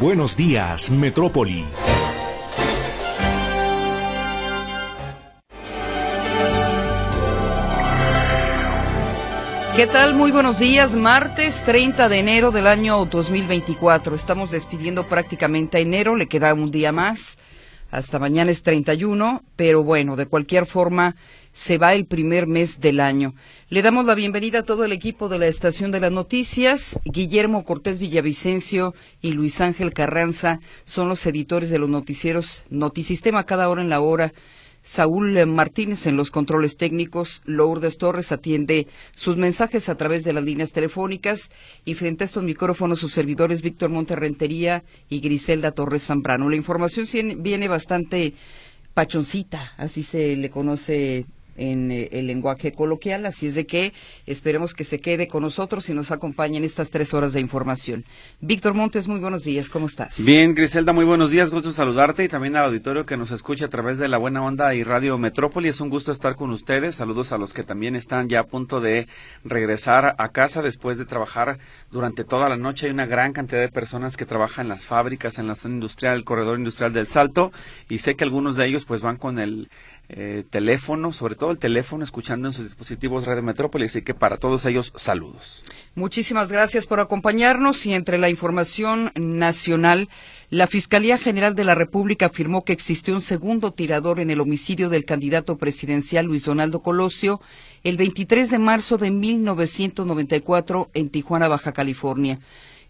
Buenos días, Metrópoli. ¿Qué tal? Muy buenos días. Martes 30 de enero del año 2024. Estamos despidiendo prácticamente a enero, le queda un día más. Hasta mañana es 31, pero bueno, de cualquier forma se va el primer mes del año. Le damos la bienvenida a todo el equipo de la Estación de las Noticias. Guillermo Cortés Villavicencio y Luis Ángel Carranza son los editores de los noticieros Notisistema cada hora en la hora Saúl Martínez en los controles técnicos, Lourdes Torres atiende sus mensajes a través de las líneas telefónicas y frente a estos micrófonos sus servidores Víctor Monterrentería y Griselda Torres Zambrano. La información viene bastante pachoncita, así se le conoce en eh, el lenguaje coloquial, así es de que esperemos que se quede con nosotros y nos acompañe en estas tres horas de información. Víctor Montes, muy buenos días, ¿cómo estás? Bien, Griselda, muy buenos días, gusto saludarte y también al auditorio que nos escucha a través de la Buena Onda y Radio Metrópoli, es un gusto estar con ustedes, saludos a los que también están ya a punto de regresar a casa después de trabajar durante toda la noche, hay una gran cantidad de personas que trabajan en las fábricas, en la zona industrial, el corredor industrial del Salto y sé que algunos de ellos pues van con el eh, teléfono, sobre todo el teléfono, escuchando en sus dispositivos Radio Metrópolis. Así que para todos ellos, saludos. Muchísimas gracias por acompañarnos y entre la información nacional, la Fiscalía General de la República afirmó que existió un segundo tirador en el homicidio del candidato presidencial Luis Donaldo Colosio el 23 de marzo de 1994 en Tijuana, Baja California.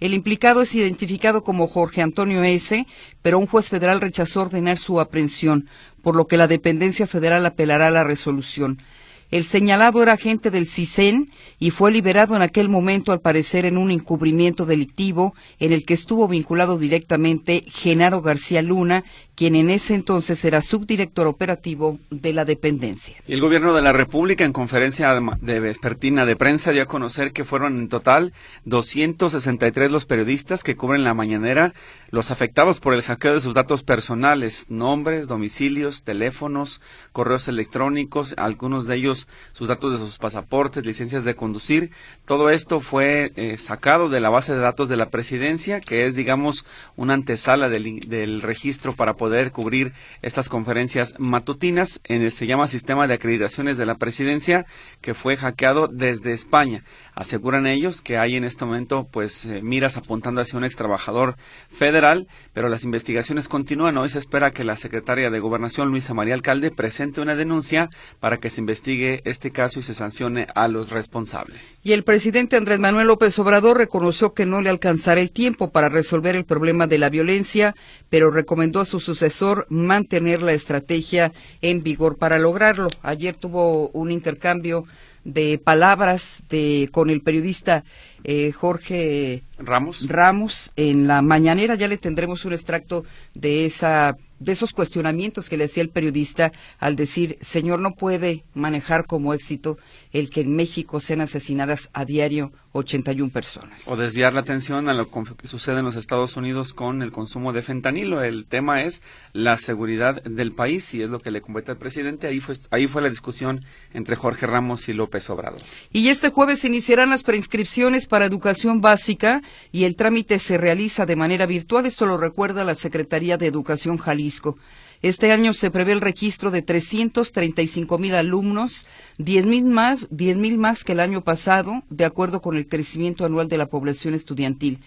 El implicado es identificado como Jorge Antonio S., pero un juez federal rechazó ordenar su aprehensión, por lo que la dependencia federal apelará a la resolución. El señalado era agente del CISEN y fue liberado en aquel momento, al parecer, en un encubrimiento delictivo en el que estuvo vinculado directamente Genaro García Luna, quien en ese entonces era subdirector operativo de la dependencia. el gobierno de la República, en conferencia de vespertina de prensa, dio a conocer que fueron en total 263 los periodistas que cubren la mañanera los afectados por el hackeo de sus datos personales, nombres, domicilios, teléfonos, correos electrónicos, algunos de ellos sus datos de sus pasaportes, licencias de conducir. Todo esto fue eh, sacado de la base de datos de la presidencia, que es, digamos, una antesala del, del registro para poder cubrir estas conferencias matutinas. En el, se llama Sistema de Acreditaciones de la Presidencia, que fue hackeado desde España. Aseguran ellos que hay en este momento, pues, eh, miras apuntando hacia un ex trabajador federal, pero las investigaciones continúan. Hoy se espera que la secretaria de Gobernación, Luisa María Alcalde, presente una denuncia para que se investigue este caso y se sancione a los responsables. Y el presidente Andrés Manuel López Obrador reconoció que no le alcanzará el tiempo para resolver el problema de la violencia, pero recomendó a su sucesor mantener la estrategia en vigor para lograrlo. Ayer tuvo un intercambio de palabras de con el periodista eh, Jorge Ramos. Ramos en la mañanera ya le tendremos un extracto de esa de esos cuestionamientos que le hacía el periodista al decir, señor, no puede manejar como éxito el que en México sean asesinadas a diario 81 personas. O desviar la atención a lo que sucede en los Estados Unidos con el consumo de fentanilo. El tema es la seguridad del país y es lo que le compete al presidente. Ahí fue, ahí fue la discusión entre Jorge Ramos y López Obrador. Y este jueves iniciarán las preinscripciones para educación básica y el trámite se realiza de manera virtual. Esto lo recuerda la Secretaría de Educación Jalisco. Este año se prevé el registro de 335 mil alumnos, 10 mil más, 10 mil más que el año pasado, de acuerdo con el crecimiento anual de la población estudiantil.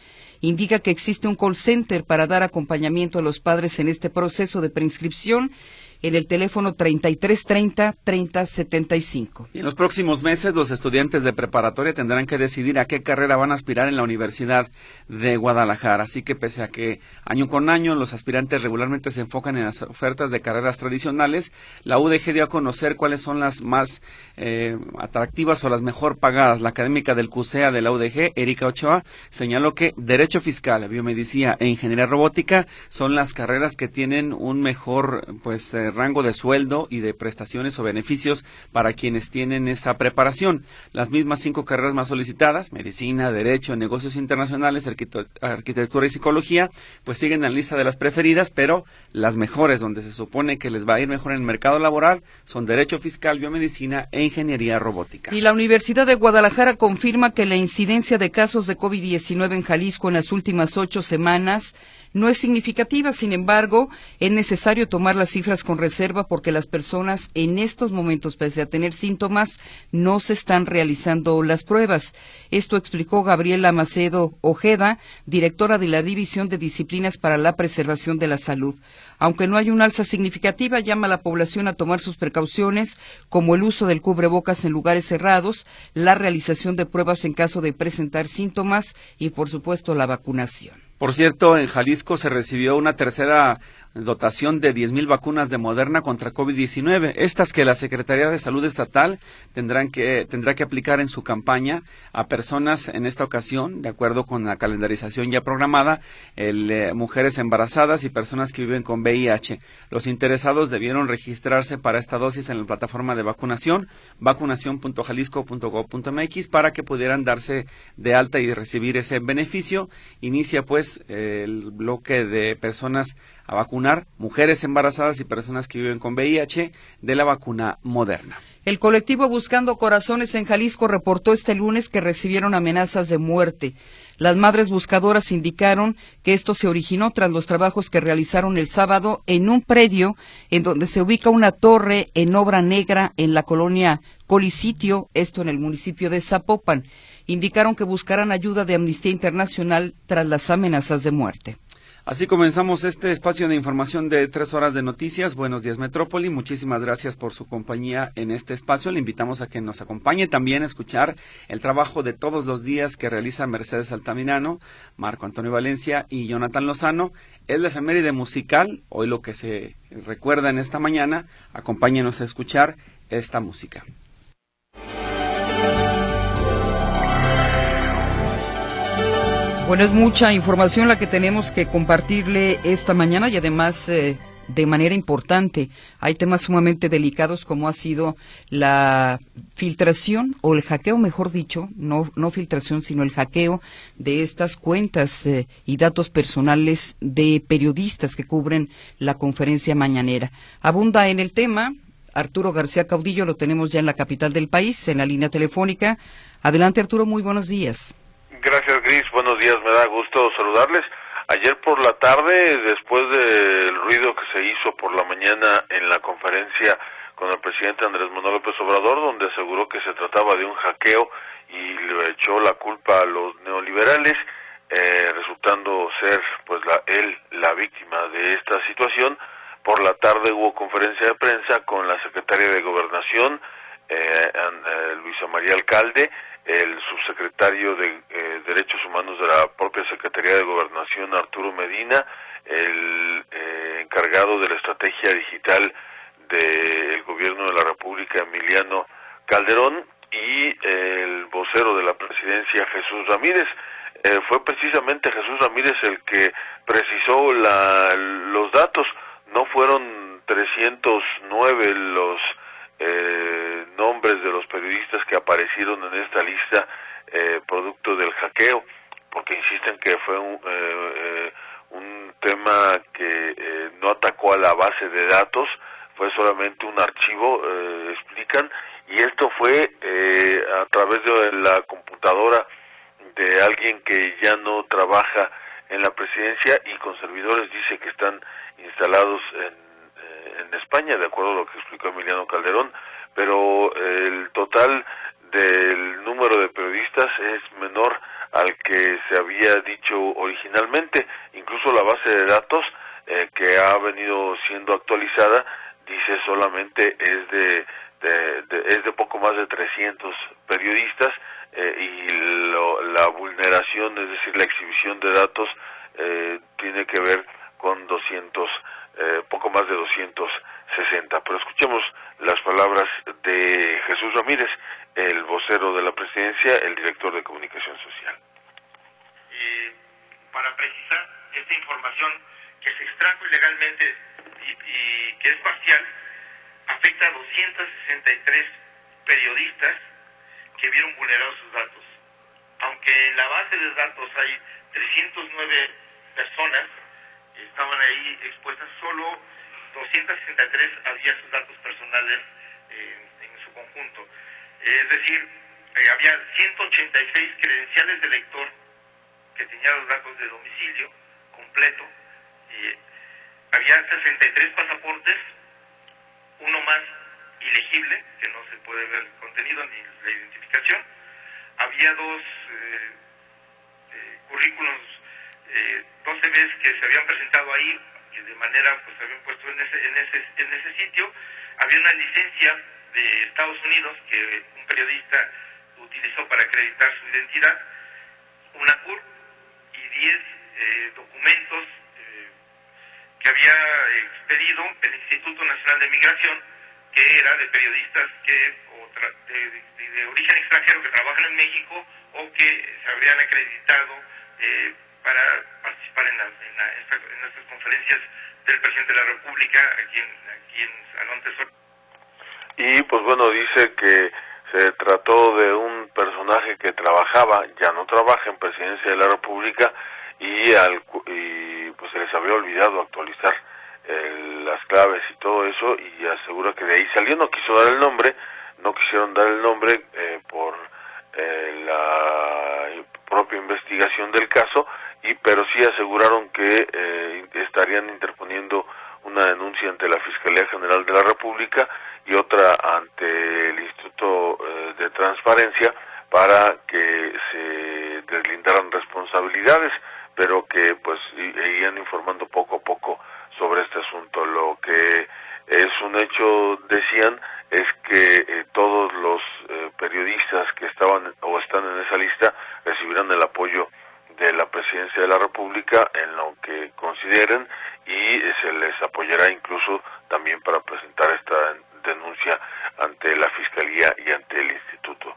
Indica que existe un call center para dar acompañamiento a los padres en este proceso de preinscripción en el teléfono 3330-3075. Y en los próximos meses los estudiantes de preparatoria tendrán que decidir a qué carrera van a aspirar en la Universidad de Guadalajara. Así que pese a que año con año los aspirantes regularmente se enfocan en las ofertas de carreras tradicionales, la UDG dio a conocer cuáles son las más eh, atractivas o las mejor pagadas. La académica del CUSEA de la UDG, Erika Ochoa, señaló que Derecho Fiscal, Biomedicina e Ingeniería Robótica son las carreras que tienen un mejor pues eh, rango de sueldo y de prestaciones o beneficios para quienes tienen esa preparación. Las mismas cinco carreras más solicitadas, medicina, derecho, negocios internacionales, arquitectura y psicología, pues siguen en la lista de las preferidas, pero las mejores, donde se supone que les va a ir mejor en el mercado laboral, son derecho fiscal, biomedicina e ingeniería robótica. Y la Universidad de Guadalajara confirma que la incidencia de casos de COVID-19 en Jalisco en las últimas ocho semanas no es significativa. Sin embargo, es necesario tomar las cifras con reserva porque las personas en estos momentos, pese a tener síntomas, no se están realizando las pruebas. Esto explicó Gabriela Macedo Ojeda, directora de la División de Disciplinas para la Preservación de la Salud. Aunque no hay una alza significativa, llama a la población a tomar sus precauciones, como el uso del cubrebocas en lugares cerrados, la realización de pruebas en caso de presentar síntomas y, por supuesto, la vacunación. Por cierto, en Jalisco se recibió una tercera dotación de 10.000 vacunas de Moderna contra COVID-19. Estas que la Secretaría de Salud Estatal tendrán que, tendrá que aplicar en su campaña a personas en esta ocasión, de acuerdo con la calendarización ya programada, el, eh, mujeres embarazadas y personas que viven con VIH. Los interesados debieron registrarse para esta dosis en la plataforma de vacunación, vacunación.jalisco.gov.mx, para que pudieran darse de alta y recibir ese beneficio. Inicia pues el bloque de personas a vacunar mujeres embarazadas y personas que viven con VIH de la vacuna moderna. El colectivo Buscando Corazones en Jalisco reportó este lunes que recibieron amenazas de muerte. Las madres buscadoras indicaron que esto se originó tras los trabajos que realizaron el sábado en un predio en donde se ubica una torre en obra negra en la colonia Colisitio, esto en el municipio de Zapopan. Indicaron que buscarán ayuda de Amnistía Internacional tras las amenazas de muerte. Así comenzamos este espacio de información de tres horas de noticias. Buenos días, Metrópoli. Muchísimas gracias por su compañía en este espacio. Le invitamos a que nos acompañe también a escuchar el trabajo de todos los días que realiza Mercedes Altamirano, Marco Antonio Valencia y Jonathan Lozano. Es la efeméride musical, hoy lo que se recuerda en esta mañana. Acompáñenos a escuchar esta música. Bueno, es mucha información la que tenemos que compartirle esta mañana y además eh, de manera importante. Hay temas sumamente delicados como ha sido la filtración o el hackeo, mejor dicho, no, no filtración, sino el hackeo de estas cuentas eh, y datos personales de periodistas que cubren la conferencia mañanera. Abunda en el tema. Arturo García Caudillo lo tenemos ya en la capital del país, en la línea telefónica. Adelante, Arturo, muy buenos días. Gracias, Gris. Buenos días. Me da gusto saludarles. Ayer por la tarde, después del ruido que se hizo por la mañana en la conferencia con el presidente Andrés Manuel López Obrador, donde aseguró que se trataba de un hackeo y le echó la culpa a los neoliberales, eh, resultando ser pues la, él la víctima de esta situación. Por la tarde hubo conferencia de prensa con la secretaria de Gobernación, eh, eh Luisa María Alcalde, el subsecretario de eh, Derechos Humanos de la propia Secretaría de Gobernación, Arturo Medina, el eh, encargado de la estrategia digital del gobierno de la República, Emiliano Calderón, y el vocero de la presidencia, Jesús Ramírez. Eh, fue precisamente Jesús Ramírez el que precisó la, los datos. No fueron 309 los eh, nombres de los periodistas que aparecieron en esta lista eh, producto del hackeo, porque insisten que fue un, eh, un tema que no atacó a la base de datos, fue solamente un archivo, explican, y esto fue a través de la computadora de alguien que ya no trabaja en la presidencia y con servidores dice que están instalados en en España, de acuerdo a lo que explicó Emiliano Calderón, pero el total del número de periodistas es menor al que se había dicho originalmente. Incluso la base de datos eh, que ha venido siendo actualizada dice solamente es de, es de poco más de 300 periodistas eh, y la vulneración, es decir, la exhibición de datos eh, tiene que ver con 200, eh, poco más de 260. Pero escuchemos las palabras de Jesús Ramírez, el vocero de la presidencia, el director de comunicación social. para precisar, esta información que se extrajo ilegalmente y, que es parcial, afecta a 263 periodistas que vieron vulnerados sus datos. Aunque en la base de datos hay 309 personas, estaban ahí expuestas, solo 263 había sus datos personales en su conjunto. Es decir, eh, había 186 credenciales de lector que tenían los datos de domicilio completo. Y había 63 pasaportes, uno más ilegible, que no se puede ver el contenido ni la identificación. Había dos eh, eh, currículos, eh, dos CVs que se habían presentado ahí, y de manera, pues habían puesto en ese, en ese, en ese sitio. Había una licencia de Estados Unidos que un periodista utilizó para acreditar su identidad, una CUR y 10 eh, documentos eh, que había expedido el Instituto Nacional de Migración, que era de periodistas que o de, origen extranjero que trabajan en México o que se habrían acreditado eh, para participar en, en, estas conferencias del presidente de la República aquí en, aquí en Salón Tesoro. Y pues bueno, dice que se trató de un personaje que trabajaba, ya no trabaja en presidencia de la República y, al, y pues se les había olvidado actualizar las claves y todo eso y asegura que de ahí salió, no quiso dar el nombre, no quisieron dar el nombre eh, por eh, la propia investigación del caso y pero sí aseguraron que eh, estarían interponiendo una denuncia ante la Fiscalía General de la República y otra ante el Instituto eh, de Transparencia para que se deslindaran responsabilidades, pero que pues irían informando poco a poco sobre este asunto. Lo que es un hecho, decían, es que eh, todos los eh, periodistas que estaban o están en esa lista recibirán el apoyo de la presidencia de la República en lo que consideren y se les apoyará incluso también para presentar esta denuncia ante la Fiscalía y ante el Instituto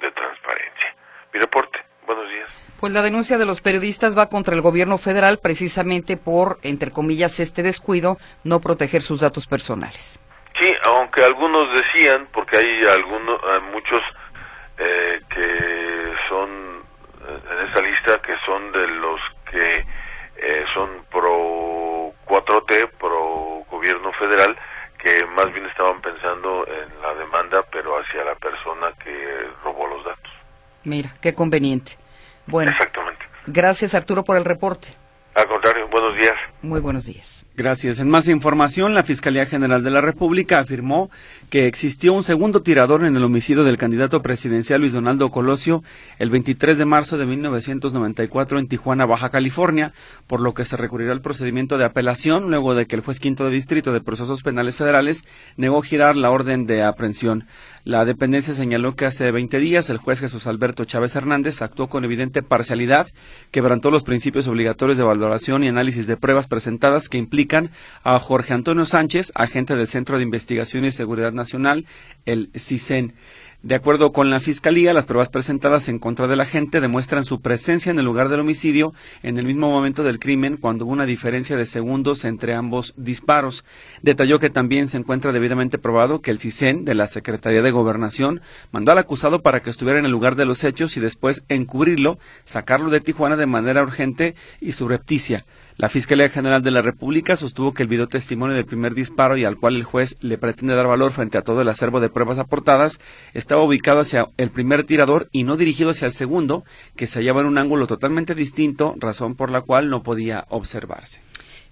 de Transparencia. Mi reporte. Buenos días. Pues la denuncia de los periodistas va contra el gobierno federal precisamente por, entre comillas, este descuido, no proteger sus datos personales. Sí, aunque algunos decían, porque hay algunos, muchos eh, que son eh, en esa lista que son de los que eh, son pro 4T, pro gobierno federal, que más bien estaban pensando en la demanda, pero hacia la persona que robó los datos. Mira, qué conveniente. Bueno. Exactamente. Gracias, Arturo, por el reporte. Al contrario, buenos días. Muy buenos días. Gracias. En más información, la Fiscalía General de la República afirmó que existió un segundo tirador en el homicidio del candidato presidencial Luis Donaldo Colosio el 23 de marzo de 1994 en Tijuana, Baja California, por lo que se recurrirá al procedimiento de apelación luego de que el juez quinto de distrito de procesos penales federales negó girar la orden de aprehensión. La dependencia señaló que hace 20 días el juez Jesús Alberto Chávez Hernández actuó con evidente parcialidad, quebrantó los principios obligatorios de valoración y análisis de pruebas presentadas que implican a Jorge Antonio Sánchez, agente del Centro de Investigación y Seguridad Nacional, el CISEN. De acuerdo con la Fiscalía, las pruebas presentadas en contra de la gente demuestran su presencia en el lugar del homicidio en el mismo momento del crimen cuando hubo una diferencia de segundos entre ambos disparos. Detalló que también se encuentra debidamente probado que el CISEN de la Secretaría de Gobernación mandó al acusado para que estuviera en el lugar de los hechos y después encubrirlo, sacarlo de Tijuana de manera urgente y subrepticia. La Fiscalía General de la República sostuvo que el video testimonio del primer disparo y al cual el juez le pretende dar valor frente a todo el acervo de pruebas aportadas estaba ubicado hacia el primer tirador y no dirigido hacia el segundo, que se hallaba en un ángulo totalmente distinto, razón por la cual no podía observarse.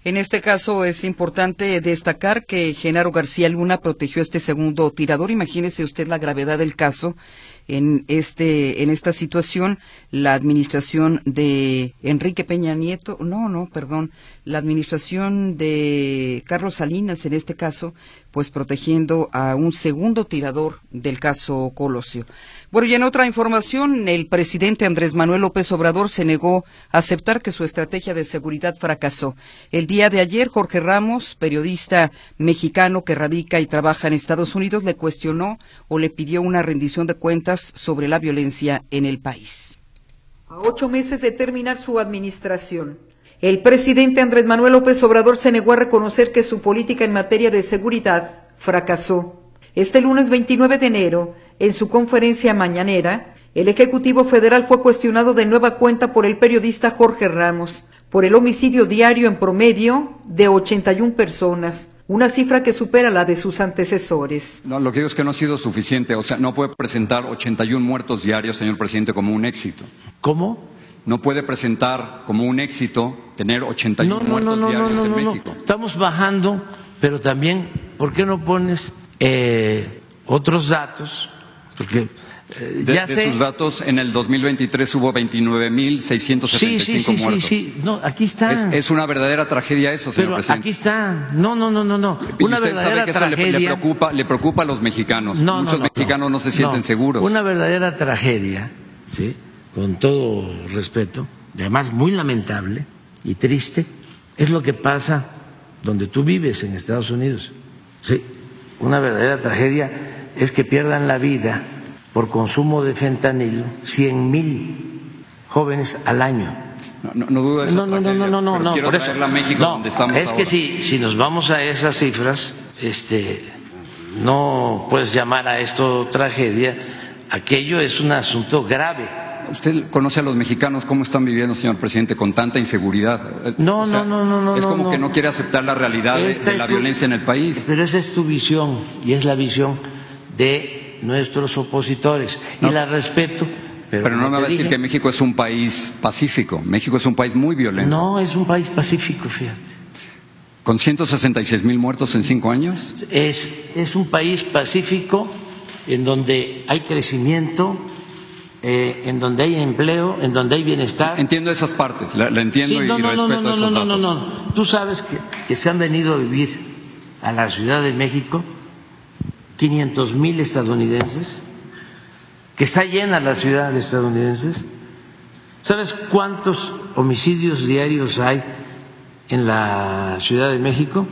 En este caso es importante destacar que Genaro García Luna protegió a este segundo tirador. Imagínese usted la gravedad del caso en este en esta situación la administración de Enrique Peña Nieto, no, no, perdón, la administración de Carlos Salinas en este caso pues protegiendo a un segundo tirador del caso Colosio. Bueno, y en otra información, el presidente Andrés Manuel López Obrador se negó a aceptar que su estrategia de seguridad fracasó. El día de ayer, Jorge Ramos, periodista mexicano que radica y trabaja en Estados Unidos, le cuestionó o le pidió una rendición de cuentas sobre la violencia en el país. A ocho meses de terminar su administración, el presidente Andrés Manuel López Obrador se negó a reconocer que su política en materia de seguridad fracasó. Este lunes 29 de enero, en su conferencia mañanera, el Ejecutivo Federal fue cuestionado de nueva cuenta por el periodista Jorge Ramos por el homicidio diario en promedio de 81 personas, una cifra que supera la de sus antecesores. No, lo que digo es que no ha sido suficiente, o sea, no puede presentar 81 muertos diarios, señor presidente, como un éxito. ¿Cómo? No puede presentar como un éxito tener 81 muertos diarios en México. Estamos bajando, pero también, ¿por qué no pones eh, otros datos? Porque eh, de, ya de sé. sus datos, en el 2023 hubo 29.675 Sí, sí, sí, sí, muertos. sí. No, aquí está. Es, es una verdadera tragedia eso, señor pero presidente. aquí está. No, no, no, no, no. Y Una usted verdadera sabe que eso le- tragedia. le, preocupa, le preocupa a los mexicanos. No, no, Muchos no, mexicanos no, se sienten no. seguros. Una verdadera tragedia, sí, con todo respeto, y además muy lamentable y triste, es lo que pasa donde tú vives en Estados Unidos. Sí, una verdadera tragedia es que pierdan la vida por consumo de fentanilo 100 mil jóvenes al año. No, no, no dudo de esa No, no, no, no, no, por eso. a México, No, donde estamos es que ahora. si, si nos vamos a esas cifras, este, no puedes llamar a esto tragedia. Aquello es un asunto grave. Usted conoce a los mexicanos cómo están viviendo, señor presidente, con tanta inseguridad. No, no, no, no, no, Es como no, que no. quiere aceptar la realidad de, la tu- violencia en el país. Pero esa es tu visión y es la visión de nuestros opositores. No. Y la respeto. Pero, Pero no me va a decir dije, que México es un país pacífico. México es un país muy violento. No, es un país pacífico, fíjate. Con 166 mil muertos en cinco años. Es, es un país pacífico en donde hay crecimiento, eh, en donde hay empleo, en donde hay bienestar. Entiendo esas partes, la, la entiendo Sí, y, no, y no, no, respeto no, no, esos no, no, datos. no. Tú sabes que, que se han venido a vivir a la Ciudad de México 500 mil estadounidenses, que está llena la ciudad de estadounidenses. ¿Sabes cuántos homicidios diarios hay en la Ciudad de México?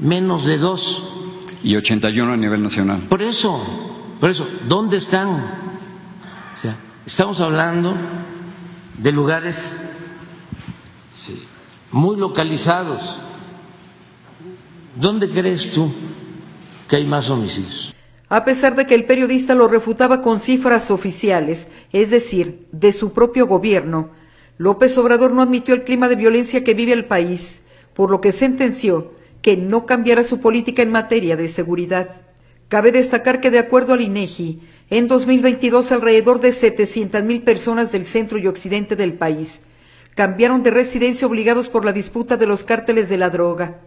Menos de dos. Y 81 a nivel nacional. Por eso, por eso, ¿dónde están? O sea, estamos hablando de lugares muy localizados. ¿Dónde crees tú que hay más homicidios? A pesar de que el periodista lo refutaba con cifras oficiales, es decir, de su propio gobierno, López Obrador no admitió el clima de violencia que vive el país, por lo que sentenció que no cambiará su política en materia de seguridad. Cabe destacar que, de acuerdo al INEGI, en 2022 alrededor de 700 mil personas del centro y occidente del país cambiaron de residencia obligados por la disputa de los cárteles de la droga.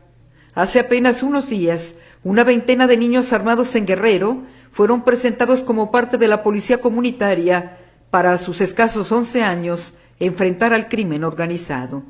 Hace apenas unos días, una veintena de niños armados en Guerrero fueron presentados como parte de la policía comunitaria para, a sus escasos 11 años, enfrentar al crimen organizado.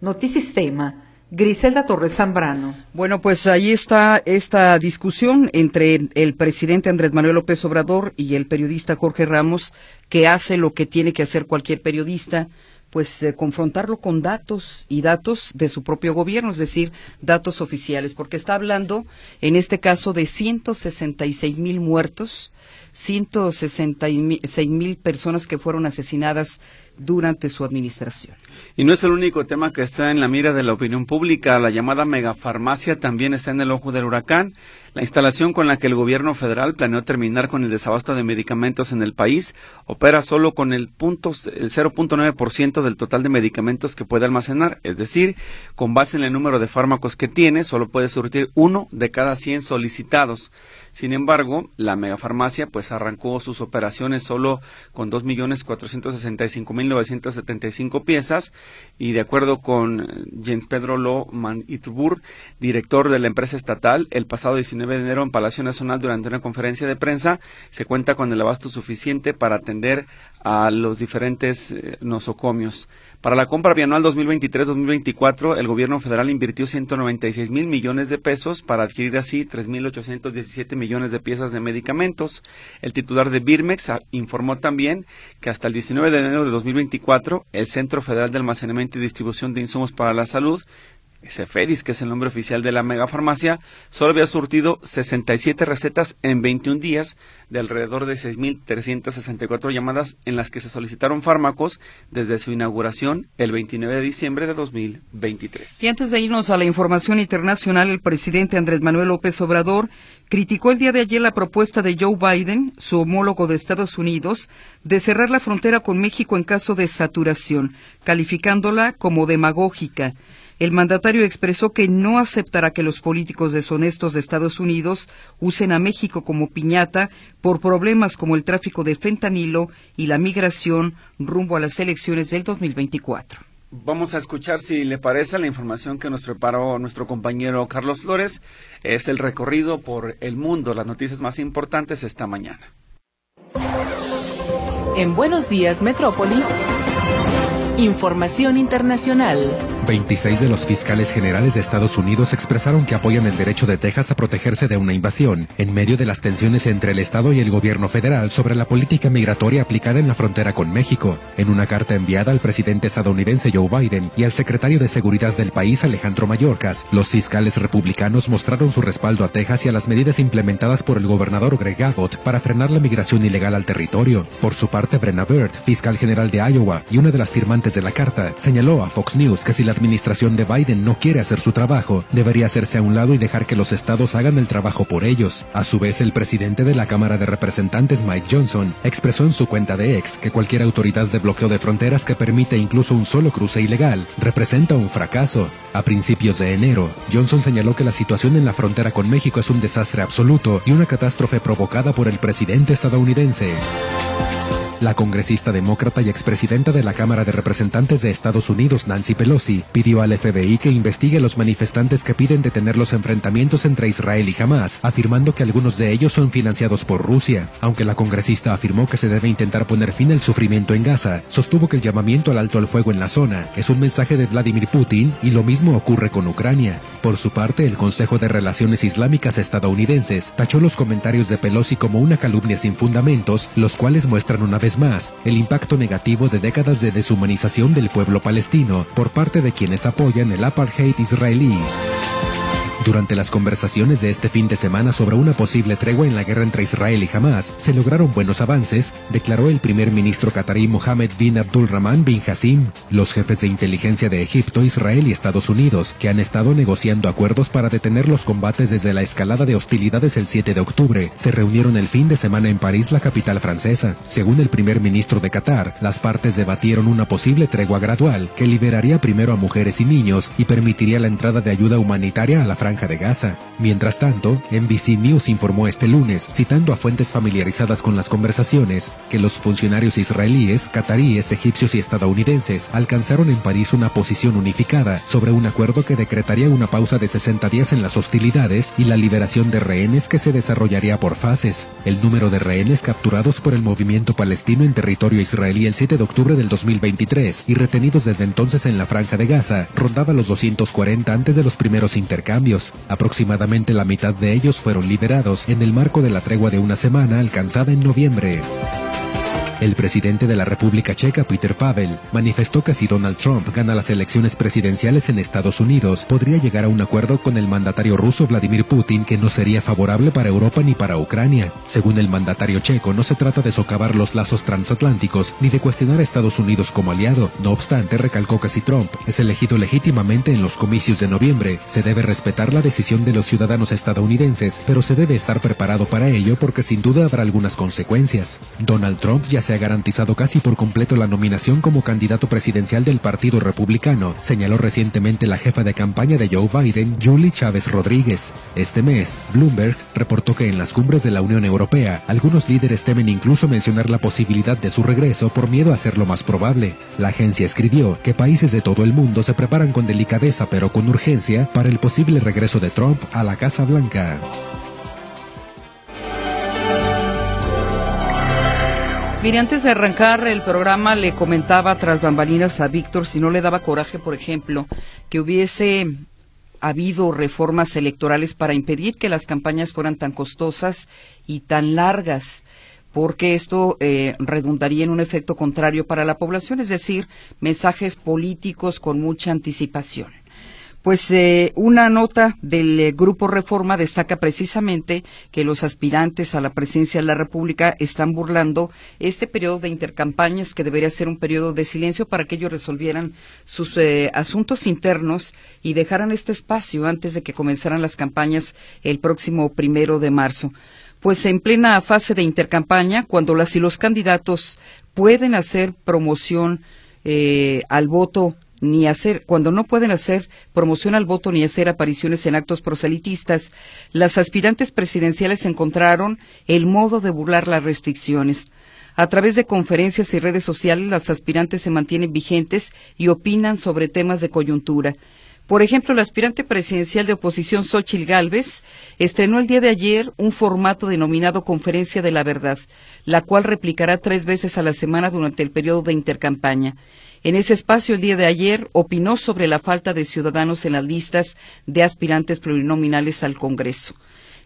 Notisistema, Griselda Torres Zambrano. Bueno, pues ahí está esta discusión entre el presidente Andrés Manuel López Obrador y el periodista Jorge Ramos, que hace lo que tiene que hacer cualquier periodista, pues eh, confrontarlo con datos y datos de su propio gobierno, es decir, datos oficiales, porque está hablando en este caso de 166 mil muertos, 166 mil personas que fueron asesinadas durante su administración. Y no es el único tema que está en la mira de la opinión pública. La llamada megafarmacia también está en el ojo del huracán. La instalación con la que el gobierno federal planeó terminar con el desabasto de medicamentos en el país opera solo con el, punto, el 0.9% del total de medicamentos que puede almacenar. Es decir, con base en el número de fármacos que tiene, solo puede surtir uno de cada 100 solicitados. Sin embargo, la megafarmacia pues arrancó sus operaciones solo con 2.465.975 piezas y de acuerdo con Jens Pedro Lohmann Itbur, director de la empresa estatal, el pasado 19 de enero en Palacio Nacional durante una conferencia de prensa se cuenta con el abasto suficiente para atender a los diferentes eh, nosocomios. Para la compra bianual 2023-2024, el gobierno federal invirtió 196 mil millones de pesos para adquirir así 3.817 millones de piezas de medicamentos. El titular de Birmex informó también que hasta el 19 de enero de 2024, el Centro Federal de Almacenamiento y Distribución de Insumos para la Salud Cefedis, que es el nombre oficial de la megafarmacia, solo había surtido 67 recetas en 21 días de alrededor de 6.364 llamadas en las que se solicitaron fármacos desde su inauguración el 29 de diciembre de 2023. Y antes de irnos a la información internacional, el presidente Andrés Manuel López Obrador criticó el día de ayer la propuesta de Joe Biden, su homólogo de Estados Unidos, de cerrar la frontera con México en caso de saturación, calificándola como demagógica. El mandatario expresó que no aceptará que los políticos deshonestos de Estados Unidos usen a México como piñata por problemas como el tráfico de fentanilo y la migración rumbo a las elecciones del 2024. Vamos a escuchar, si le parece, la información que nos preparó nuestro compañero Carlos Flores. Es el recorrido por el mundo, las noticias más importantes esta mañana. En Buenos Días, Metrópoli. Información internacional. 26 de los fiscales generales de Estados Unidos expresaron que apoyan el derecho de Texas a protegerse de una invasión, en medio de las tensiones entre el Estado y el gobierno federal sobre la política migratoria aplicada en la frontera con México. En una carta enviada al presidente estadounidense Joe Biden y al secretario de Seguridad del país Alejandro Mayorkas, los fiscales republicanos mostraron su respaldo a Texas y a las medidas implementadas por el gobernador Greg Abbott para frenar la migración ilegal al territorio. Por su parte, Brenna Bird, fiscal general de Iowa y una de las firmantes de la carta, señaló a Fox News que si la administración de Biden no quiere hacer su trabajo, debería hacerse a un lado y dejar que los estados hagan el trabajo por ellos. A su vez, el presidente de la Cámara de Representantes, Mike Johnson, expresó en su cuenta de ex que cualquier autoridad de bloqueo de fronteras que permite incluso un solo cruce ilegal representa un fracaso. A principios de enero, Johnson señaló que la situación en la frontera con México es un desastre absoluto y una catástrofe provocada por el presidente estadounidense. La congresista demócrata y expresidenta de la Cámara de Representantes de Estados Unidos, Nancy Pelosi, pidió al FBI que investigue los manifestantes que piden detener los enfrentamientos entre Israel y Hamas, afirmando que algunos de ellos son financiados por Rusia. Aunque la congresista afirmó que se debe intentar poner fin al sufrimiento en Gaza, sostuvo que el llamamiento al alto al fuego en la zona es un mensaje de Vladimir Putin y lo mismo ocurre con Ucrania. Por su parte, el Consejo de Relaciones Islámicas estadounidenses tachó los comentarios de Pelosi como una calumnia sin fundamentos, los cuales muestran una vez más el impacto negativo de décadas de deshumanización del pueblo palestino por parte de quienes apoyan el apartheid israelí. Durante las conversaciones de este fin de semana sobre una posible tregua en la guerra entre Israel y Hamas, se lograron buenos avances, declaró el primer ministro catarí Mohammed bin Abdulrahman bin Hassim. Los jefes de inteligencia de Egipto, Israel y Estados Unidos, que han estado negociando acuerdos para detener los combates desde la escalada de hostilidades el 7 de octubre, se reunieron el fin de semana en París, la capital francesa. Según el primer ministro de Qatar, las partes debatieron una posible tregua gradual que liberaría primero a mujeres y niños y permitiría la entrada de ayuda humanitaria a la franja de Gaza. Mientras tanto, NBC News informó este lunes, citando a fuentes familiarizadas con las conversaciones, que los funcionarios israelíes, cataríes, egipcios y estadounidenses alcanzaron en París una posición unificada sobre un acuerdo que decretaría una pausa de 60 días en las hostilidades y la liberación de rehenes que se desarrollaría por fases. El número de rehenes capturados por el movimiento palestino en territorio israelí el 7 de octubre del 2023 y retenidos desde entonces en la franja de Gaza rondaba los 240 antes de los primeros intercambios Aproximadamente la mitad de ellos fueron liberados en el marco de la tregua de una semana alcanzada en noviembre. El presidente de la República Checa, Peter Pavel, manifestó que si Donald Trump gana las elecciones presidenciales en Estados Unidos, podría llegar a un acuerdo con el mandatario ruso Vladimir Putin que no sería favorable para Europa ni para Ucrania. Según el mandatario checo, no se trata de socavar los lazos transatlánticos ni de cuestionar a Estados Unidos como aliado. No obstante, recalcó que si Trump es elegido legítimamente en los comicios de noviembre, se debe respetar la decisión de los ciudadanos estadounidenses, pero se debe estar preparado para ello porque sin duda habrá algunas consecuencias. Donald Trump ya se ha garantizado casi por completo la nominación como candidato presidencial del Partido Republicano, señaló recientemente la jefa de campaña de Joe Biden, Julie Chávez Rodríguez. Este mes, Bloomberg reportó que en las cumbres de la Unión Europea, algunos líderes temen incluso mencionar la posibilidad de su regreso por miedo a ser lo más probable. La agencia escribió que países de todo el mundo se preparan con delicadeza pero con urgencia para el posible regreso de Trump a la Casa Blanca. Mire, antes de arrancar el programa le comentaba tras bambalinas a Víctor si no le daba coraje, por ejemplo, que hubiese habido reformas electorales para impedir que las campañas fueran tan costosas y tan largas porque esto eh, redundaría en un efecto contrario para la población, es decir, mensajes políticos con mucha anticipación. Pues eh, una nota del eh, Grupo Reforma destaca precisamente que los aspirantes a la presidencia de la República están burlando este periodo de intercampañas que debería ser un periodo de silencio para que ellos resolvieran sus eh, asuntos internos y dejaran este espacio antes de que comenzaran las campañas el próximo primero de marzo. Pues en plena fase de intercampaña, cuando las y los candidatos pueden hacer promoción al voto ni hacer, cuando no pueden hacer promoción al voto ni hacer apariciones en actos proselitistas, las aspirantes presidenciales encontraron el modo de burlar las restricciones. A través de conferencias y redes sociales, las aspirantes se mantienen vigentes y opinan sobre temas de coyuntura. Por ejemplo, la aspirante presidencial de oposición Xochil Gálvez estrenó el día de ayer un formato denominado Conferencia de la Verdad, la cual replicará tres veces a la semana durante el periodo de intercampaña. En ese espacio, el día de ayer, opinó sobre la falta de ciudadanos en las listas de aspirantes plurinominales al Congreso.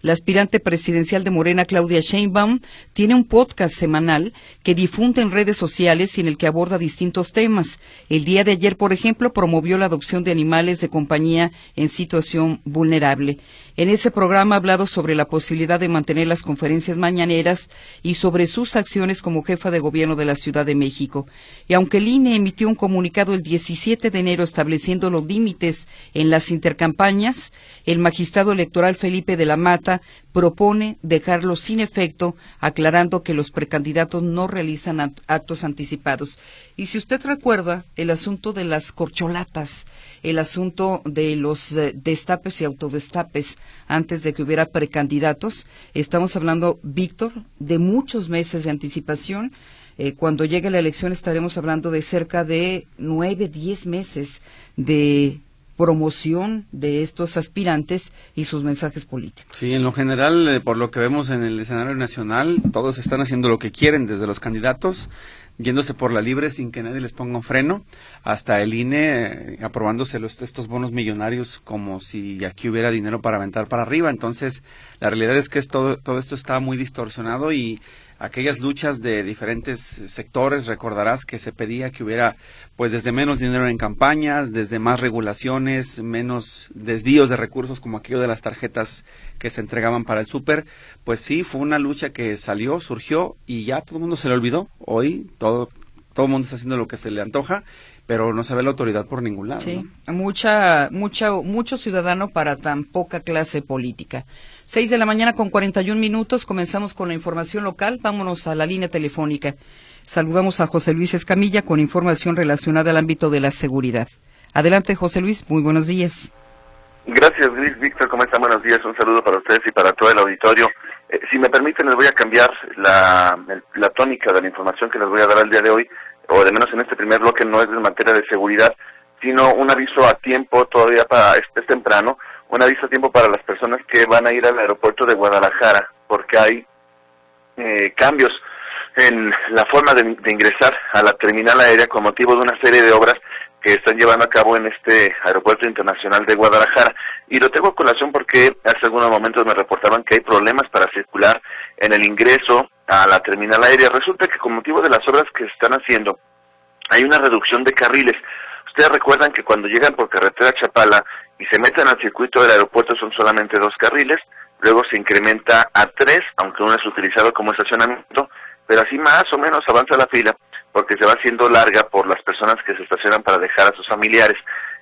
La aspirante presidencial de Morena, Claudia Sheinbaum, tiene un podcast semanal que difunde en redes sociales y en el que aborda distintos temas. El día de ayer, por ejemplo, promovió la adopción de animales de compañía en situación vulnerable. En ese programa ha hablado sobre la posibilidad de mantener las conferencias mañaneras y sobre sus acciones como jefa de gobierno de la Ciudad de México. Y aunque el INE emitió un comunicado el 17 de enero estableciendo los límites en las intercampañas, el magistrado electoral Felipe de la Mata propone dejarlo sin efecto, aclarando que los precandidatos no realizan actos anticipados. Y si usted recuerda el asunto de las corcholatas, el asunto de los eh, destapes y autodestapes antes de que hubiera precandidatos, estamos hablando, Víctor, de muchos meses de anticipación. Eh, cuando llegue la elección estaremos hablando de cerca de nueve, diez meses de promoción de estos aspirantes y sus mensajes políticos. Sí, en lo general, eh, por lo que vemos en el escenario nacional, todos están haciendo lo que quieren, desde los candidatos, yéndose por la libre sin que nadie les ponga un freno, hasta el INE eh, aprobándose estos bonos millonarios como si aquí hubiera dinero para aventar para arriba. Entonces, la realidad es que todo, todo esto está muy distorsionado y aquellas luchas de diferentes sectores, recordarás que se pedía que hubiera pues desde menos dinero en campañas, desde más regulaciones, menos desvíos de recursos como aquello de las tarjetas que se entregaban para el súper, pues sí, fue una lucha que salió, surgió y ya todo el mundo se le olvidó. Hoy todo todo el mundo está haciendo lo que se le antoja pero no se ve la autoridad por ningún lado. Sí, mucha, mucha, mucho ciudadano para tan poca clase política. Seis de la mañana con 41 minutos, comenzamos con la información local, vámonos a la línea telefónica. Saludamos a José Luis Escamilla con información relacionada al ámbito de la seguridad. Adelante, José Luis, muy buenos días. Gracias, Luis. Víctor, ¿cómo están? Buenos días. Un saludo para ustedes y para todo el auditorio. Eh, si me permiten, les voy a cambiar la, tónica de la información que les voy a dar al día de hoy o de menos en este primer bloque, no es en materia de seguridad, sino un aviso a tiempo, todavía para es, temprano, un aviso a tiempo para las personas que van a ir al aeropuerto de Guadalajara, porque hay eh, cambios en la forma de, ingresar a la terminal aérea con motivo de una serie de obras que están llevando a cabo en este aeropuerto internacional de Guadalajara. Y lo tengo a colación porque hace algunos momentos me reportaban que hay problemas para circular en el ingreso a la terminal aérea. Resulta que con motivo de las obras que se están haciendo, hay una reducción de carriles. Ustedes recuerdan que cuando llegan por carretera Chapala y se meten al circuito del aeropuerto son solamente dos carriles, luego se incrementa a tres, aunque uno es utilizado como estacionamiento, pero así más o menos avanza la fila porque se va haciendo larga por las personas que se estacionan para dejar a sus familiares.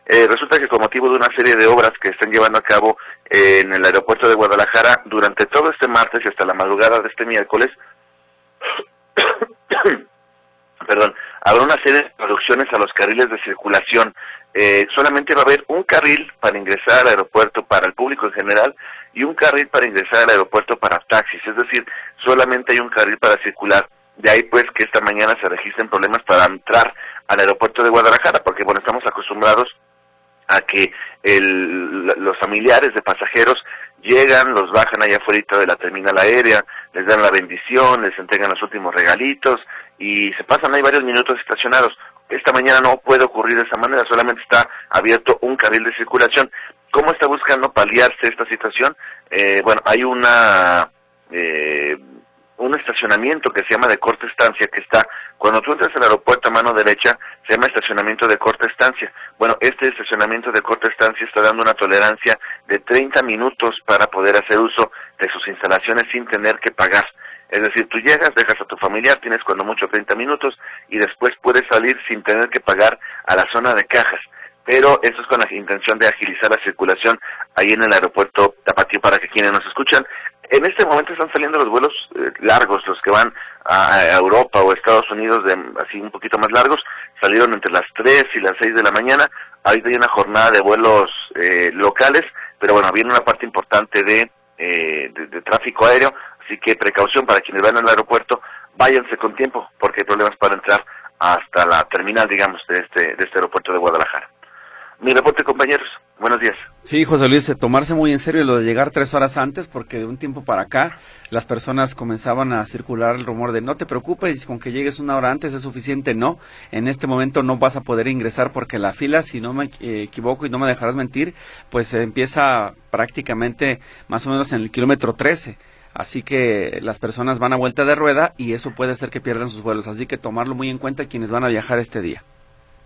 Eh, resulta que con motivo de una serie de obras que están llevando a cabo en el aeropuerto de Guadalajara durante todo este martes y hasta la madrugada de este miércoles, perdón, habrá una serie de reducciones a los carriles de circulación. Eh, solamente va a haber un carril para ingresar al aeropuerto para el público en general y un carril para ingresar al aeropuerto para taxis, es decir, solamente hay un carril para circular. De ahí pues que esta mañana se registren problemas para entrar al aeropuerto de Guadalajara, porque bueno, estamos acostumbrados a que el, los familiares de pasajeros llegan, los bajan allá afuera de la terminal aérea, les dan la bendición, les entregan los últimos regalitos y se pasan ahí varios minutos estacionados. Esta mañana no puede ocurrir de esa manera, solamente está abierto un carril de circulación. ¿Cómo está buscando paliarse esta situación? Eh, bueno, hay una eh, un estacionamiento que se llama de corta estancia, que está, cuando tú entras al aeropuerto a mano derecha, se llama estacionamiento de corta estancia. Bueno, este estacionamiento de corta estancia está dando una tolerancia de 30 minutos para poder hacer uso de sus instalaciones sin tener que pagar. Es decir, tú llegas, dejas a tu familiar, tienes cuando mucho 30 minutos y después puedes salir sin tener que pagar a la zona de cajas. Pero eso es con la intención de agilizar la circulación ahí en el aeropuerto Tapatío para que quienes nos escuchan en este momento están saliendo los vuelos eh, largos, los que van a, Europa o Estados Unidos, de, así un poquito más largos, salieron entre las 3 y las 6 de la mañana. Ahorita hay una jornada de vuelos eh, locales, pero bueno, viene una parte importante de, eh, de, tráfico aéreo, así que precaución para quienes van al aeropuerto, váyanse con tiempo, porque hay problemas para entrar hasta la terminal, digamos, de este, de este aeropuerto de Guadalajara. Mi reporte, compañeros. Buenos días. Sí, José Luis, eh, tomarse muy en serio lo de llegar tres horas antes, porque de un tiempo para acá las personas comenzaban a circular el rumor de no te preocupes, con que llegues una hora antes es suficiente. No, en este momento no vas a poder ingresar porque la fila, si no me equivoco y no me dejarás mentir, pues empieza prácticamente más o menos en el kilómetro 13. Así que las personas van a vuelta de rueda y eso puede hacer que pierdan sus vuelos. Así que tomarlo muy en cuenta quienes van a viajar este día.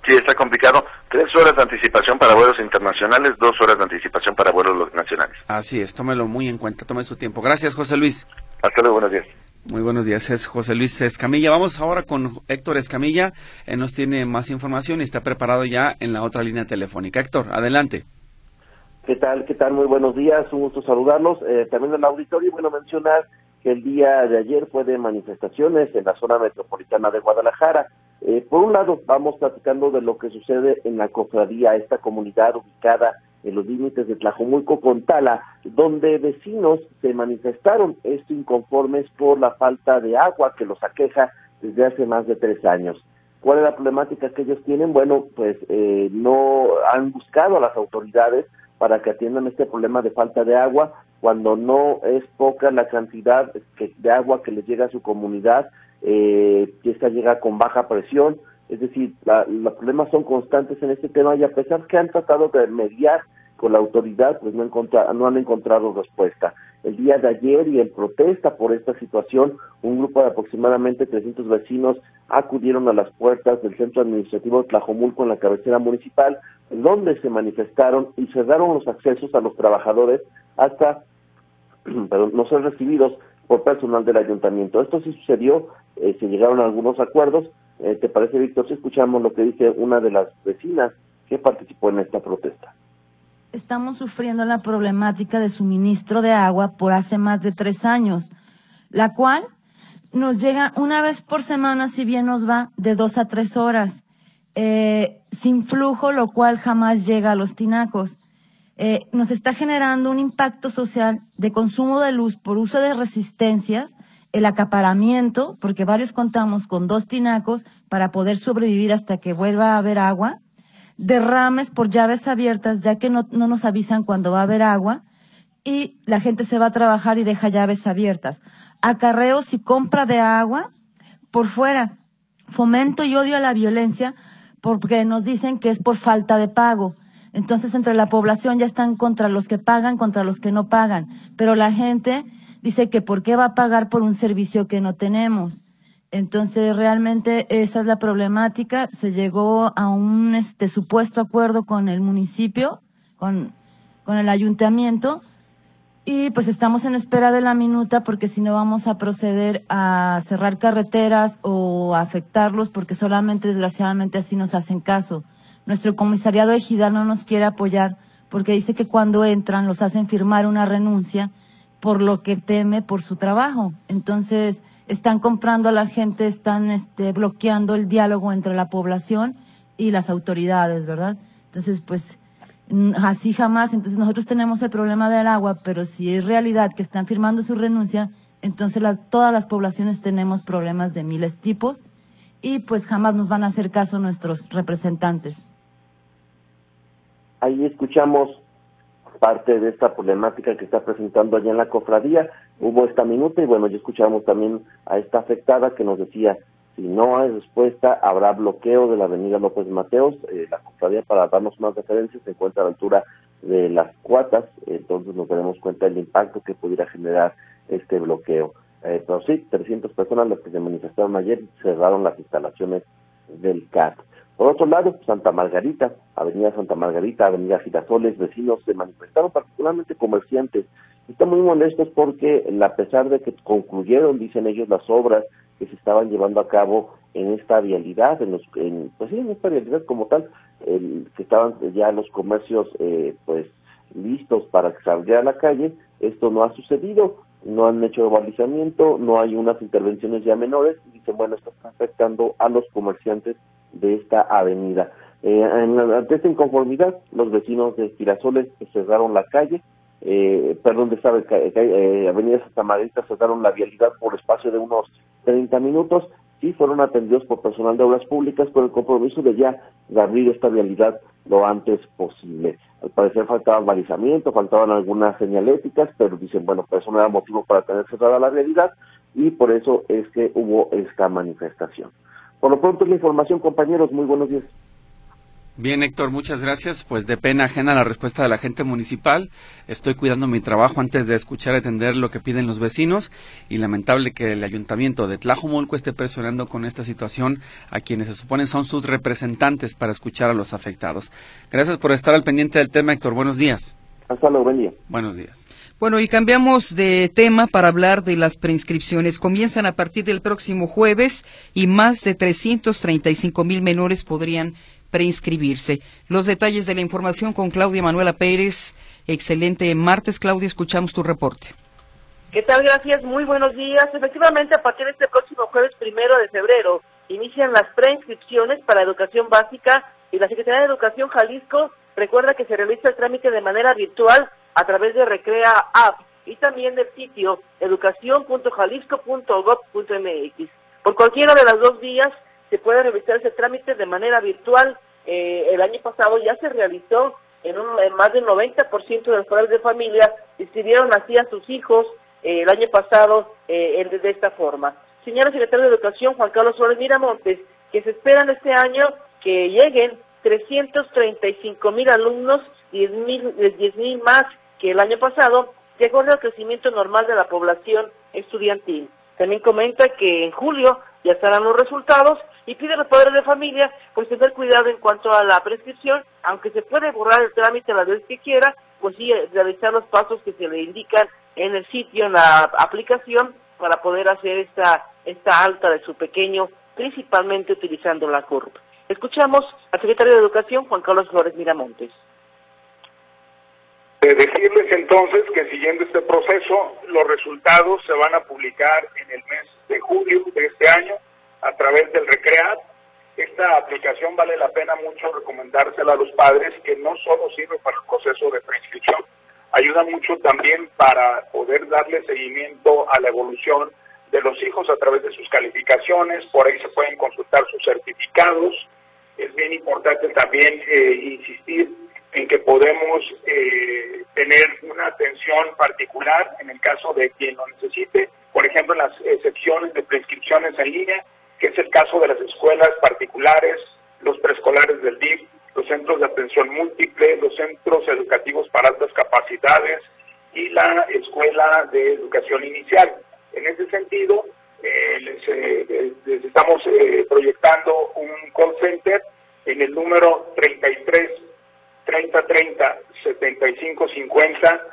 Sí, está complicado. Tres horas de anticipación para vuelos internacionales, dos horas de anticipación para vuelos nacionales. Así es, tómelo muy en cuenta, tome su tiempo. Gracias, José Luis. Hasta luego, buenos días. Muy buenos días, es José Luis Escamilla. Vamos ahora con Héctor Escamilla. Él nos tiene más información y está preparado ya en la otra línea telefónica. Héctor, adelante. ¿Qué tal? ¿Qué tal? Muy buenos días, un gusto saludarlos. Eh, también en el auditorio, bueno, mencionar que el día de ayer fue de manifestaciones en la zona metropolitana de Guadalajara. Eh, por un lado, vamos platicando de lo que sucede en la cofradía, esta comunidad ubicada en los límites de Tlajomulco con Tala, donde vecinos se manifestaron esto inconformes por la falta de agua que los aqueja desde hace más de tres años. ¿Cuál es la problemática que ellos tienen? Bueno, pues eh, no han buscado a las autoridades para que atiendan este problema de falta de agua, cuando no es poca la cantidad de agua que les llega a su comunidad, eh, que esta llega con baja presión, es decir, los problemas son constantes en este tema y a pesar que han tratado de mediar con la autoridad, pues no, no han encontrado respuesta. El día de ayer y en protesta por esta situación, un grupo de aproximadamente 300 vecinos acudieron a las puertas del centro administrativo de Tlajomulco en la cabecera municipal, donde se manifestaron y cerraron los accesos a los trabajadores hasta no ser recibidos por personal del ayuntamiento. Esto sí sucedió, eh, se llegaron a algunos acuerdos. Eh, ¿Te parece, Víctor, si escuchamos lo que dice una de las vecinas que participó en esta protesta? Estamos sufriendo la problemática de suministro de agua por hace más de tres años, la cual nos llega una vez por semana, si bien nos va, de dos a tres horas, eh, sin flujo, lo cual jamás llega a los tinacos. Eh, nos está generando un impacto social de consumo de luz por uso de resistencias, el acaparamiento, porque varios contamos con dos tinacos para poder sobrevivir hasta que vuelva a haber agua, derrames por llaves abiertas, ya que no, no nos avisan cuando va a haber agua, y la gente se va a trabajar y deja llaves abiertas. Acarreos y compra de agua por fuera. Fomento y odio a la violencia porque nos dicen que es por falta de pago. Entonces, entre la población ya están contra los que pagan, contra los que no pagan. Pero la gente dice que ¿por qué va a pagar por un servicio que no tenemos? Entonces, realmente esa es la problemática. Se llegó a un este, supuesto acuerdo con el municipio, con, con el ayuntamiento, y pues estamos en espera de la minuta porque si no vamos a proceder a cerrar carreteras o a afectarlos porque solamente desgraciadamente así nos hacen caso. Nuestro comisariado ejidal no nos quiere apoyar porque dice que cuando entran los hacen firmar una renuncia por lo que teme por su trabajo. Entonces, están comprando a la gente, están este, bloqueando el diálogo entre la población y las autoridades, ¿verdad? Entonces, pues, así jamás. Entonces, nosotros tenemos el problema del agua, pero si es realidad que están firmando su renuncia, entonces todas las poblaciones tenemos problemas de miles tipos y pues jamás nos van a hacer caso nuestros representantes ahí escuchamos parte de esta problemática que está presentando allá en la cofradía. Hubo esta minuta y bueno, ya escuchamos también a esta afectada que nos decía, si no hay respuesta, habrá bloqueo de la avenida López Mateos. Eh, la cofradía, para darnos más referencias, se encuentra a la altura de las cuatas, entonces nos daremos cuenta del impacto que pudiera generar este bloqueo. Eh, pero sí, 300 personas las que se manifestaron ayer cerraron las instalaciones del CAT. Por otro lado, Santa Margarita, Avenida Santa Margarita, Avenida Girasoles, vecinos se manifestaron, particularmente comerciantes. Están muy molestos porque, a pesar de que concluyeron, dicen ellos, las obras que se estaban llevando a cabo en esta vialidad, en los, en, pues sí, en esta vialidad como tal, el, que estaban ya los comercios, eh, pues, listos para salir a la calle, esto no ha sucedido, no han hecho balizamiento, no hay unas intervenciones ya menores, y dicen, bueno, esto está afectando a los comerciantes de esta avenida. Eh, ante esta inconformidad, los vecinos de Girasoles cerraron la calle, eh, perdón, de esta eh, Avenida Santa Margarita cerraron la vialidad por espacio de unos 30 minutos y fueron atendidos por personal de obras públicas con el compromiso de ya de abrir esta vialidad lo antes posible. Al parecer faltaban balizamiento, faltaban algunas señaléticas, pero dicen, bueno, pues eso no era motivo para tener cerrada la realidad y por eso es que hubo esta manifestación. Por lo pronto es la información, compañeros. Muy buenos días. Bien, Héctor, muchas gracias. Pues de pena ajena la respuesta de la gente municipal. Estoy cuidando mi trabajo antes de escuchar y atender lo que piden los vecinos y lamentable que el ayuntamiento de Tlajomulco esté presionando con esta situación a quienes se supone son sus representantes para escuchar a los afectados. Gracias por estar al pendiente del tema, Héctor. Buenos días. Hasta luego, buen día. Buenos días. Bueno, y cambiamos de tema para hablar de las preinscripciones. Comienzan a partir del próximo jueves y más de 335 mil menores podrían preinscribirse. Los detalles de la información con Claudia Manuela Pérez. Excelente martes, Claudia, escuchamos tu reporte. ¿Qué tal? Gracias, muy buenos días. Efectivamente, a partir de este próximo jueves primero de febrero, inician las preinscripciones para educación básica y la Secretaría de Educación Jalisco recuerda que se realiza el trámite de manera virtual a través de Recrea App y también del sitio educación.jalisco.gov.mx. Por cualquiera de las dos vías se puede realizar ese trámite de manera virtual. Eh, el año pasado ya se realizó en, un, más del 90% de los padres de familia inscribieron así a sus hijos eh, el año pasado eh, de, esta forma. Señora Secretaria de Educación, Juan Carlos Flores Miramontes, que se esperan este año que lleguen 335 mil alumnos, 10 mil más el año pasado, acuerdo al crecimiento normal de la población estudiantil. También comenta que en julio ya estarán los resultados y pide a los padres de familia pues tener cuidado en cuanto a la prescripción, aunque se puede borrar el trámite a la vez que quiera, pues sí realizar los pasos que se le indican en el sitio, en la aplicación, para poder hacer esta, esta alta de su pequeño, principalmente utilizando la curva. Escuchamos al secretario de Educación, Juan Carlos Flores Miramontes. Decirles entonces que siguiendo este proceso, los resultados se van a publicar en el mes de julio de este año a través del Recreat. Esta aplicación vale la pena mucho recomendársela a los padres que no solo sirve para el proceso de preinscripción, ayuda mucho también para poder darle seguimiento a la evolución de los hijos a través de sus calificaciones, por ahí se pueden consultar sus certificados. Es bien importante también eh, insistir en que podemos eh, tener una atención particular en el caso de quien lo necesite, por ejemplo, en las excepciones de prescripciones en línea, que es el caso de las escuelas particulares, los preescolares del DIF, los centros de atención múltiple, los centros educativos para altas capacidades y la escuela de educación inicial. En ese sentido, eh, les, eh, estamos eh, proyectando un call center en el número 33 30 30 75 50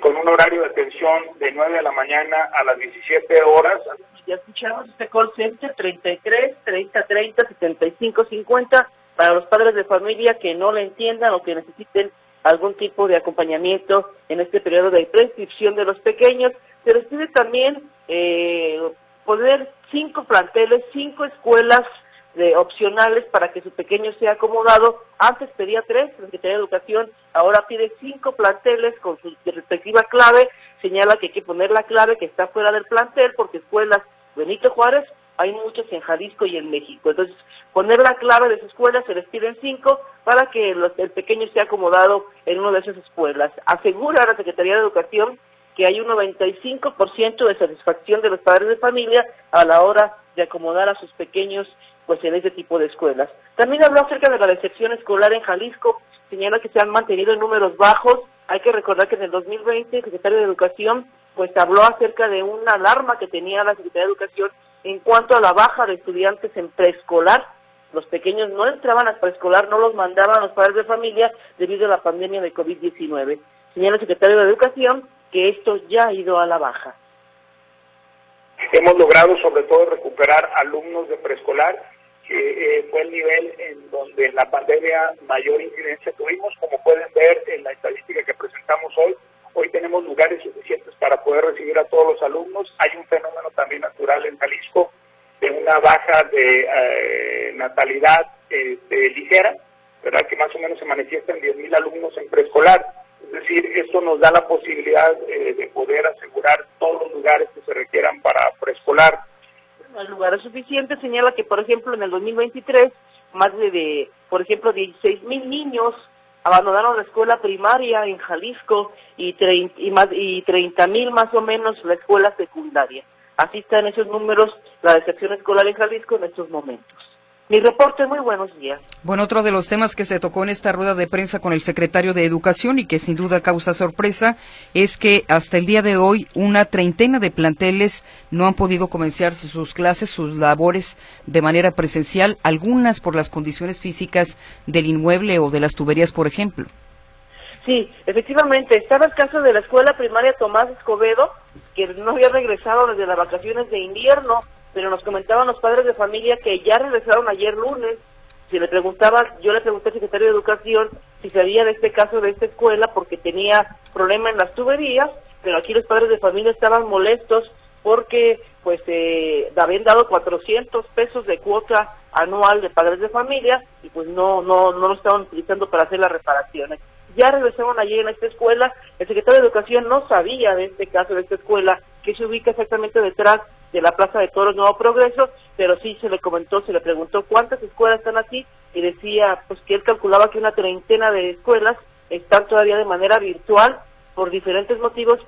con un horario de atención de 9 de la mañana a las 17 horas. Ya escuchamos este call center 33 30 30 75 50 para los padres de familia que no le entiendan o que necesiten algún tipo de acompañamiento en este periodo de prescripción de los pequeños. Se les también eh, poner cinco planteles, cinco escuelas de opcionales para que su pequeño sea acomodado. Antes pedía tres, la Secretaría de Educación ahora pide cinco planteles con su respectiva clave. Señala que hay que poner la clave que está fuera del plantel porque escuelas Benito Juárez hay muchas en Jalisco y en México. Entonces, poner la clave de su escuela, se les piden cinco para que el pequeño esté acomodado en una de esas escuelas. Asegura la Secretaría de Educación que hay un 95% de satisfacción de los padres de familia a la hora de acomodar a sus pequeños pues en ese tipo de escuelas. También habló acerca de la decepción escolar en Jalisco, señala que se han mantenido en números bajos. Hay que recordar que en el 2020 el secretario de Educación pues habló acerca de una alarma que tenía la Secretaría de Educación en cuanto a la baja de estudiantes en preescolar. Los pequeños no entraban a preescolar, no los mandaban los padres de familia debido a la pandemia de COVID-19. Señala el secretario de Educación que esto ya ha ido a la baja. Hemos logrado sobre todo recuperar alumnos de preescolar que eh, fue el nivel en donde en la pandemia mayor incidencia tuvimos, como pueden ver en la estadística que presentamos hoy, hoy tenemos lugares suficientes para poder recibir a todos los alumnos, hay un fenómeno también natural en Jalisco de una baja de eh, natalidad este, ligera, ¿verdad? que más o menos se manifiesta en 10.000 alumnos en preescolar, es decir, esto nos da la posibilidad eh, de poder asegurar todos los lugares que se requieran para preescolar el lugar suficiente, señala que, por ejemplo, en el 2023, más de, por ejemplo, 16 mil niños abandonaron la escuela primaria en Jalisco y, y, más, y 30 mil más o menos la escuela secundaria. Así están esos números, la decepción escolar en Jalisco en estos momentos. Mi reporte, muy buenos días. Bueno, otro de los temas que se tocó en esta rueda de prensa con el secretario de Educación y que sin duda causa sorpresa es que hasta el día de hoy una treintena de planteles no han podido comenzar sus clases, sus labores de manera presencial, algunas por las condiciones físicas del inmueble o de las tuberías, por ejemplo. Sí, efectivamente, estaba el caso de la escuela primaria Tomás Escobedo, que no había regresado desde las vacaciones de invierno pero nos comentaban los padres de familia que ya regresaron ayer lunes. Si le preguntaba, yo le pregunté al secretario de Educación si sabía de este caso de esta escuela porque tenía problema en las tuberías, pero aquí los padres de familia estaban molestos porque pues eh, habían dado 400 pesos de cuota anual de padres de familia y pues no no no lo estaban utilizando para hacer las reparaciones. Ya regresaron ayer en esta escuela, el secretario de Educación no sabía de este caso de esta escuela que se ubica exactamente detrás de la Plaza de Toros Nuevo Progreso, pero sí se le comentó, se le preguntó cuántas escuelas están aquí y decía pues que él calculaba que una treintena de escuelas están todavía de manera virtual por diferentes motivos,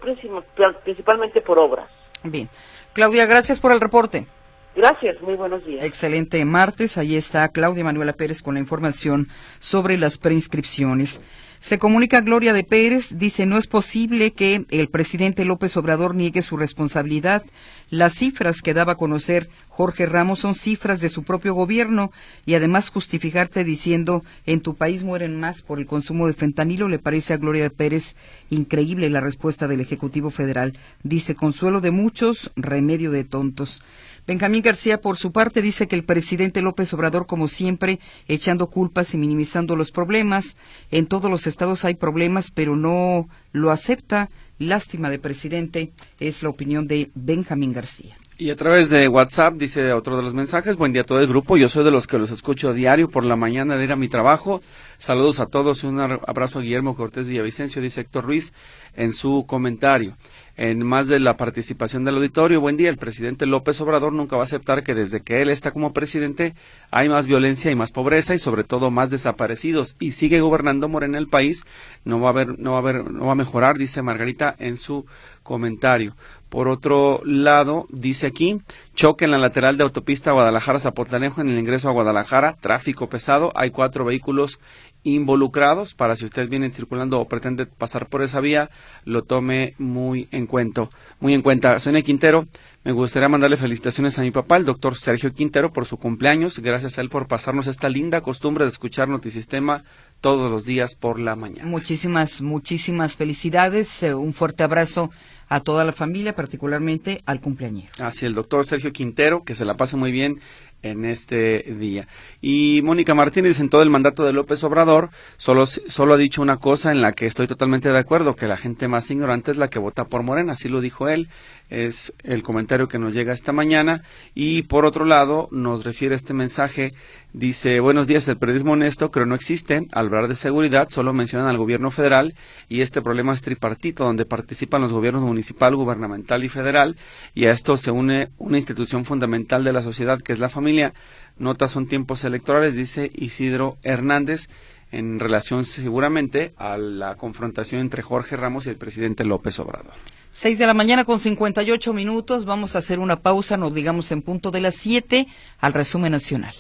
principalmente por obras. Bien. Claudia, gracias por el reporte. Gracias, muy buenos días. Excelente martes. Ahí está Claudia Manuela Pérez con la información sobre las preinscripciones. Se comunica Gloria de Pérez, dice, no es posible que el presidente López Obrador niegue su responsabilidad. Las cifras que daba a conocer Jorge Ramos son cifras de su propio gobierno y además justificarte diciendo en tu país mueren más por el consumo de fentanilo le parece a Gloria de Pérez increíble la respuesta del Ejecutivo Federal. Dice, consuelo de muchos, remedio de tontos. Benjamín García, por su parte, dice que el presidente López Obrador, como siempre, echando culpas y minimizando los problemas. En todos los estados hay problemas, pero no lo acepta. Lástima de presidente, es la opinión de Benjamín García. Y a través de WhatsApp dice otro de los mensajes, buen día a todo el grupo, yo soy de los que los escucho a diario por la mañana de ir a mi trabajo. Saludos a todos, un abrazo a Guillermo Cortés Villavicencio, dice Héctor Ruiz en su comentario en más de la participación del auditorio. Buen día, el presidente López Obrador nunca va a aceptar que desde que él está como presidente hay más violencia y más pobreza y sobre todo más desaparecidos y sigue gobernando Morena el país, no va a haber no va a haber no va a mejorar, dice Margarita en su comentario. Por otro lado, dice aquí, choque en la lateral de autopista Guadalajara-Zapotlanejo en el ingreso a Guadalajara, tráfico pesado, hay cuatro vehículos involucrados para si usted viene circulando o pretende pasar por esa vía, lo tome muy en cuenta. Muy en cuenta. Sonia Quintero, me gustaría mandarle felicitaciones a mi papá, el doctor Sergio Quintero, por su cumpleaños. Gracias a él por pasarnos esta linda costumbre de escuchar Notisistema todos los días por la mañana. Muchísimas, muchísimas felicidades. Eh, un fuerte abrazo a toda la familia, particularmente al cumpleañero. Así, el doctor Sergio Quintero, que se la pase muy bien en este día. Y Mónica Martínez, en todo el mandato de López Obrador, solo, solo ha dicho una cosa en la que estoy totalmente de acuerdo, que la gente más ignorante es la que vota por Morena, así lo dijo él, es el comentario que nos llega esta mañana. Y por otro lado, nos refiere este mensaje Dice, buenos días, el periodismo honesto creo no existe. Al hablar de seguridad solo mencionan al gobierno federal y este problema es tripartito, donde participan los gobiernos municipal, gubernamental y federal y a esto se une una institución fundamental de la sociedad que es la familia. Notas son tiempos electorales, dice Isidro Hernández, en relación seguramente a la confrontación entre Jorge Ramos y el presidente López Obrador. Seis de la mañana con 58 minutos. Vamos a hacer una pausa, nos digamos en punto de las siete, al resumen nacional.